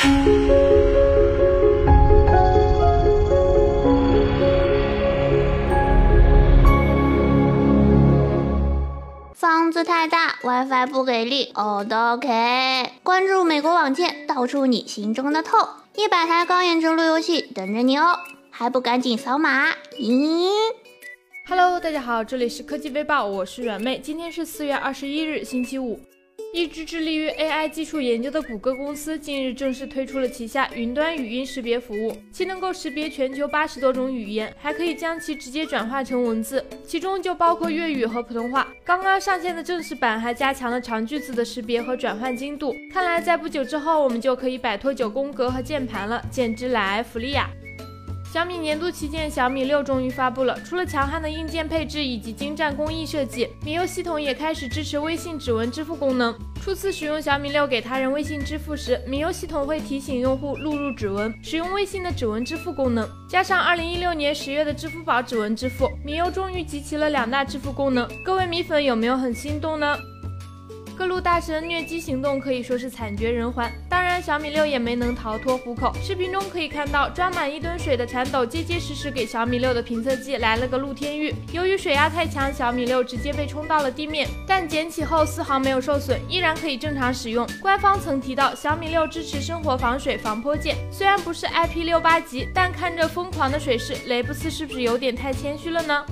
房子太大，WiFi 不给力，OK。关注美国网见，道出你心中的痛。一百台高颜值路由器等着你哦，还不赶紧扫码？咦？Hello，大家好，这里是科技微报，我是软妹，今天是四月二十一日，星期五。一支致力于 AI 技术研究的谷歌公司近日正式推出了旗下云端语音识别服务，其能够识别全球八十多种语言，还可以将其直接转化成文字，其中就包括粤语和普通话。刚刚上线的正式版还加强了长句子的识别和转换精度，看来在不久之后我们就可以摆脱九宫格和键盘了，简直来福利呀！小米年度旗舰小米六终于发布了，除了强悍的硬件配置以及精湛工艺设计，米 U 系统也开始支持微信指纹支付功能。初次使用小米六给他人微信支付时，米 U 系统会提醒用户录入指纹，使用微信的指纹支付功能。加上二零一六年十月的支付宝指纹支付，米 U 终于集齐了两大支付功能。各位米粉有没有很心动呢？各路大神虐机行动可以说是惨绝人寰，当然小米六也没能逃脱虎口。视频中可以看到，装满一吨水的铲斗结结实实给小米六的评测机来了个露天浴。由于水压太强，小米六直接被冲到了地面，但捡起后丝毫没有受损，依然可以正常使用。官方曾提到，小米六支持生活防水防泼溅，虽然不是 IP 六八级，但看着疯狂的水势，雷布斯是不是有点太谦虚了呢？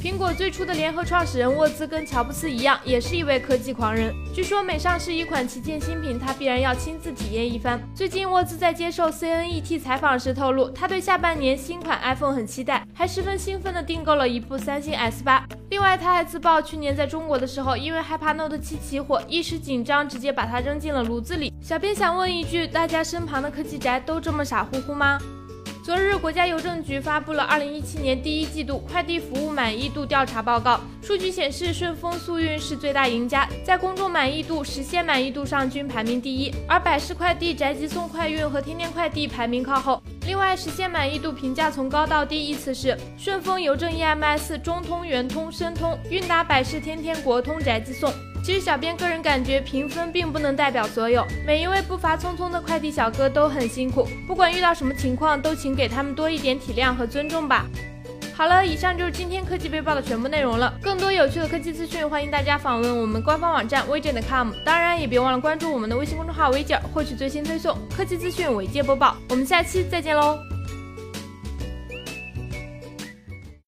苹果最初的联合创始人沃兹跟乔布斯一样，也是一位科技狂人。据说每上市一款旗舰新品，他必然要亲自体验一番。最近，沃兹在接受 CNET 采访时透露，他对下半年新款 iPhone 很期待，还十分兴奋地订购了一部三星 S 八。另外，他还自曝去年在中国的时候，因为害怕 Note 七起火，一时紧张，直接把它扔进了炉子里。小编想问一句，大家身旁的科技宅都这么傻乎乎吗？昨日，国家邮政局发布了二零一七年第一季度快递服务满意度调查报告。数据显示，顺丰速运是最大赢家，在公众满意度、实现满意度上均排名第一，而百世快递、宅急送快运和天天快递排名靠后。另外，实现满意度评价从高到低依次是：顺丰、邮政 EMS、中通、圆通、申通、韵达、百世、天天、国通、宅急送。其实，小编个人感觉，评分并不能代表所有。每一位步伐匆匆的快递小哥都很辛苦，不管遇到什么情况，都请给他们多一点体谅和尊重吧。好了，以上就是今天科技背报的全部内容了。更多有趣的科技资讯，欢迎大家访问我们官方网站微简 .com，当然也别忘了关注我们的微信公众号微简，获取最新推送科技资讯，尾界播报。我们下期再见喽！